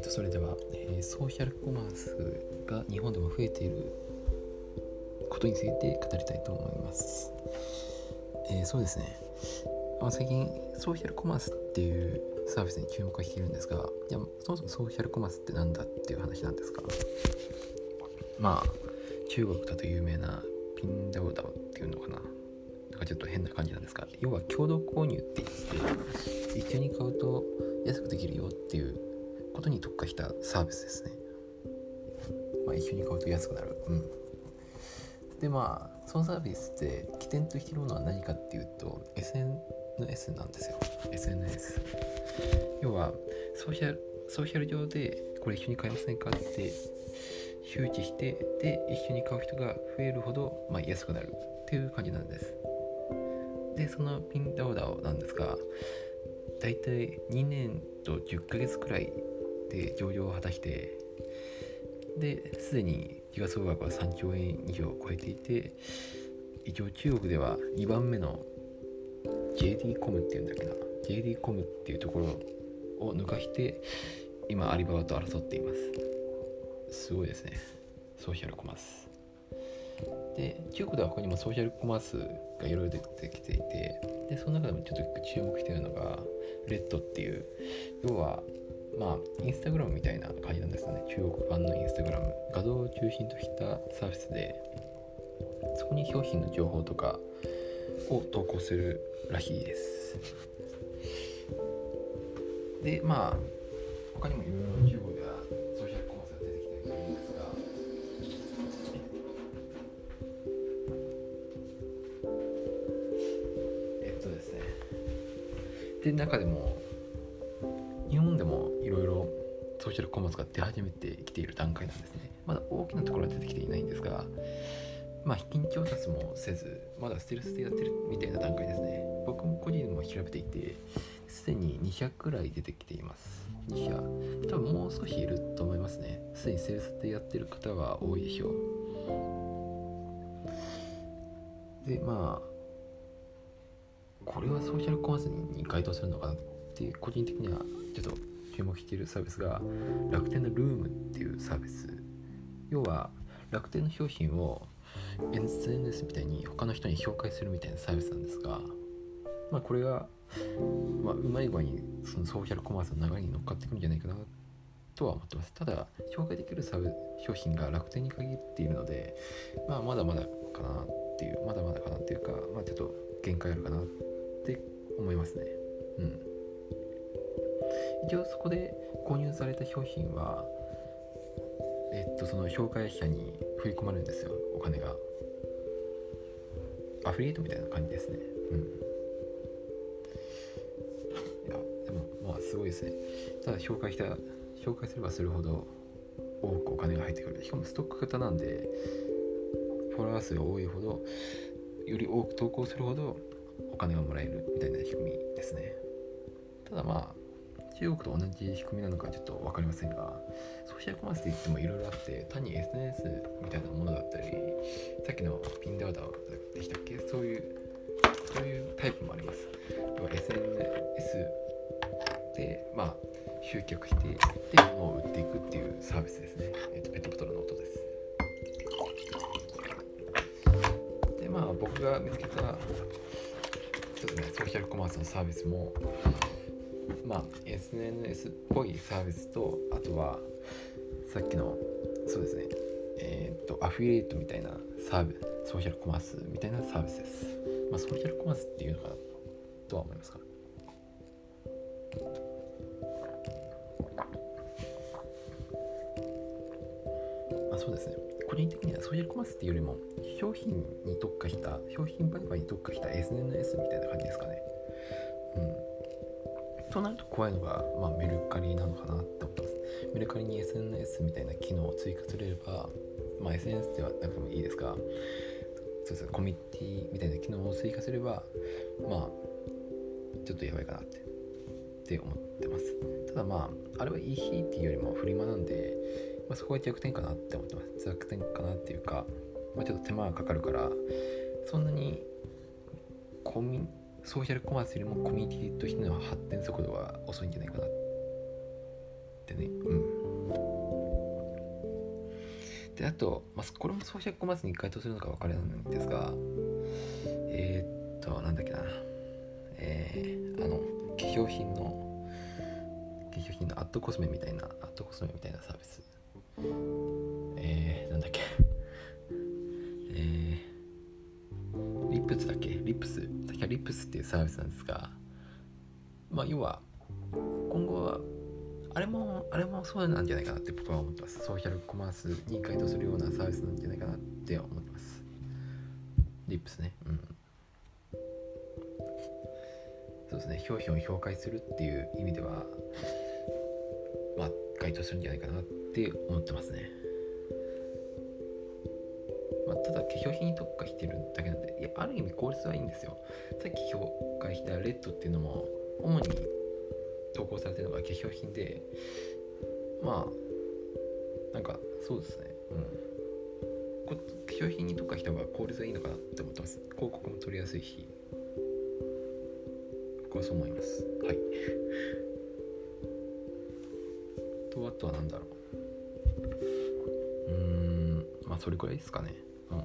ー、とそれでは、えー、ソーシャルコマースが日本でも増えていることについて語りたいと思います。えー、そうですね、まあ、最近ソーシャルコマースっていうサービスに注目がしているんですがいやそもそもソーシャルコマースって何だっていう話なんですがまあ中国だと有名なピンダオダオっていうのかな。なんかちょっと変な感じなんですが要は共同購入って言って一緒に買うと安くできるよっていうことに特化したサービスですね。まあ、一緒に買うと安くなる。うん。でまあそのサービスって起点としているものは何かっていうと SNS なんですよ。SNS。要はソーシャルソーシャル上でこれ一緒に買いませんかって周知してで一緒に買う人が増えるほど、まあ、安くなるっていう感じなんです。でそのピンダオダオなんですが大体2年と10ヶ月くらいで上場を果たしてですでに時価総額は3兆円以上を超えていて一応中国では2番目の JD コムっていうんだっけな。JD コムっていうところを抜かして今アリババと争っています。すごいですね。ソーシャルコマース。で中国では他にもソーシャルコマースがいろいろ出てきていてでその中でもちょっと注目してるのがレッドっていう要はまあインスタグラムみたいな感じなんですよね。中国版のインスタグラム。画像を中心としたサービスでそこに商品の情報とかを投稿するらしいです。でまあ他にもいろいろ中国ではソーシャルコマースが出てきたりするんですがえっとですね。で中でも日本でもいろいろソーシャルコマースが出始めてきている段階なんですね。まだ大きなところは出てきていないんですがまあ資金調達もせずまだステルスでやってるみたいな段階ですね。僕も個人も調べていてすでに200くらい出てきています。200多分もう少しいると思いますね。すでにセールスでやってる方は多いでしょう。でまあこれはソーシャルコマースに該当するのかなって個人的にはちょっと注目しているサービスが楽天のルームっていうサービス。要は楽天の商品を SNS みたいに他の人に紹介するみたいなサービスなんですが、まあ、これが、まあ、うまい具合にそのソーシャルコマースの流れに乗っかってくるんじゃないかなとは思ってます。ただ紹介できるサー商品が楽天に限っているので、まあ、まだまだかなっていうまだまだかなっていうか、まあ、ちょっと限界あるかなって思いますね。うん。一応そこで購入された商品はえっとその紹介者に振り込まれるんですよ。お金が。アフリエイトみたいな感じですね。うん。いやでもまあすごいですね。ただ紹介した紹介すればするほど多くお金が入ってくる。しかもストック型なんでフォロワー数が多いほどより多く投稿するほどお金がもらえるみたいな仕組みですね。ただまあ中国と同じ仕組みなのかちょっと分かりませんがソーシャルコマースって言ってもいろいろあって単に SNS みたいなものだったりさっきのピンダーダーでしたっけ？そういうそういうタイプもあります。要は SNS でまあ集客してで物を売っていくっていうサービスですね、えっと、ペットボトルの音です。でまあ僕が見つけたちょっとねソーシャルコマースのサービスもまあ SNS っぽいサービスとあとはさっきのそうですね。えっ、とアフィリエイトみたいなサービスソーシャルコマースみたいなサービスです。まあソーシャルコマースっていうのかなとは思いますかあそうですね。個人的にはソーシャルコマースっていうよりも商品に特化した商品売買に特化した SNS みたいな感じですかね。となると怖いのが、まあ、メルカリなのかなって思ってます。メルカリに SNS みたいな機能を追加すれば、まあ、SNS ではなくてもいいですが、そうです、コミュニティみたいな機能を追加すれば、まあ、ちょっとやばいかなって、って思ってます。ただまあ、あれは EC っていうよりもフリマなんで、まあ、そこが弱点かなって思ってます。弱点かなっていうか、まあ、ちょっと手間がかかるから、そんなにコミュニソーシャルコマースよりもコミュニティとしての発展速度は遅いんじゃないかなってね。うん。であと、まあ、これも装着コマースに該当するのか分からないんですがえー、っとなんだっけな。えー、あの化粧品の化粧品のアットコスメみたいなアットコスメみたいなサービス。えー、なんだっけ。えー、 LIPS だっけ？ LIPS。LIPS っていうサービスなんですがまあ要は今後はあれもあれもそうなんじゃないかなって僕は思ってます。ソーシャルコマースに該当するようなサービスなんじゃないかなって思ってます。 LIPS ね。うん。そうですね。商品を紹介するっていう意味ではまあ該当するんじゃないかなって思ってますね、ただ化粧品に特化してるだけなんでいやある意味効率はいいんですよ。さっき紹介したレッドっていうのも主に投稿されてるのが化粧品でまあなんかそうですね。うん。こ化粧品に特化した方が効率がいいのかなって思ってます。広告も取りやすいし。僕はそう思います。はい。とあとは何だろう。うん。まあそれくらいですかね。うん。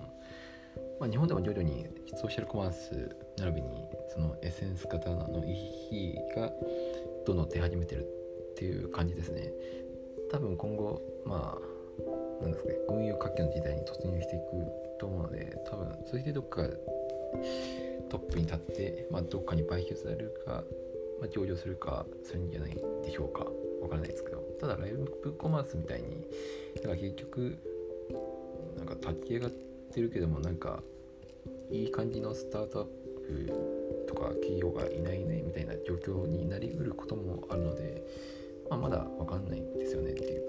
まあ、日本でも徐々にソーシャルコマース並びにその SNS 型の EC がどんどん出始めてるっていう感じですね。多分今後まあなんですかね運輸活気の時代に突入していくと思うので多分そしてどっかトップに立って、まあ、どっかに買収されるか、まあ、上場するかするんじゃないでしょうか。わからないですけど。ただライブコマースみたいになんか結局なんか立ち上がってってるけどもなんかいい感じのスタートアップとか企業がいないねみたいな状況になりうることもあるので、まあ、まだ分かんないんですよねっていう、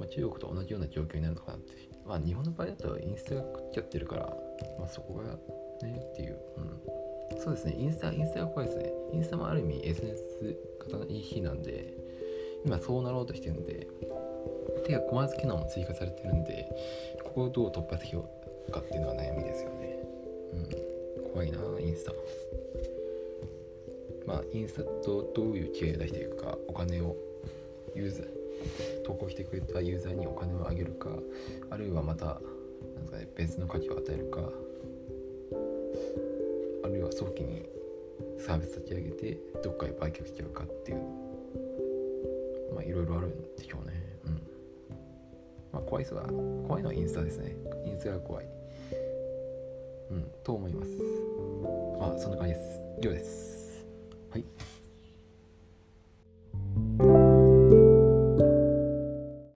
まあ、中国と同じような状況になるのかなって。まあ日本の場合だとインスタが食っちゃってるから、まあ、そこがねっていう、うん、そうですね。インスタインスタが怖いですね。インスタもある意味 SNS 型の EC なんで今そうなろうとしてるんで手がコマーズ機能も追加されてるんでここをどう突破しようかっていうのは悩みですよね。うん。怖いなインスタ。まあインスタとどういう違いを出していくかお金をユーザー投稿してくれたユーザーにお金をあげるかあるいはまたなんか、ね、別の価値を与えるかあるいは早期にサービス立ち上げてどっかへ売却しちゃうかっていうまあいろいろあるんでしょうね。まあ、怖い人が怖いのはインスタですね。インスタが怖い。うんと思います。あそんな感じです。以上です。はい。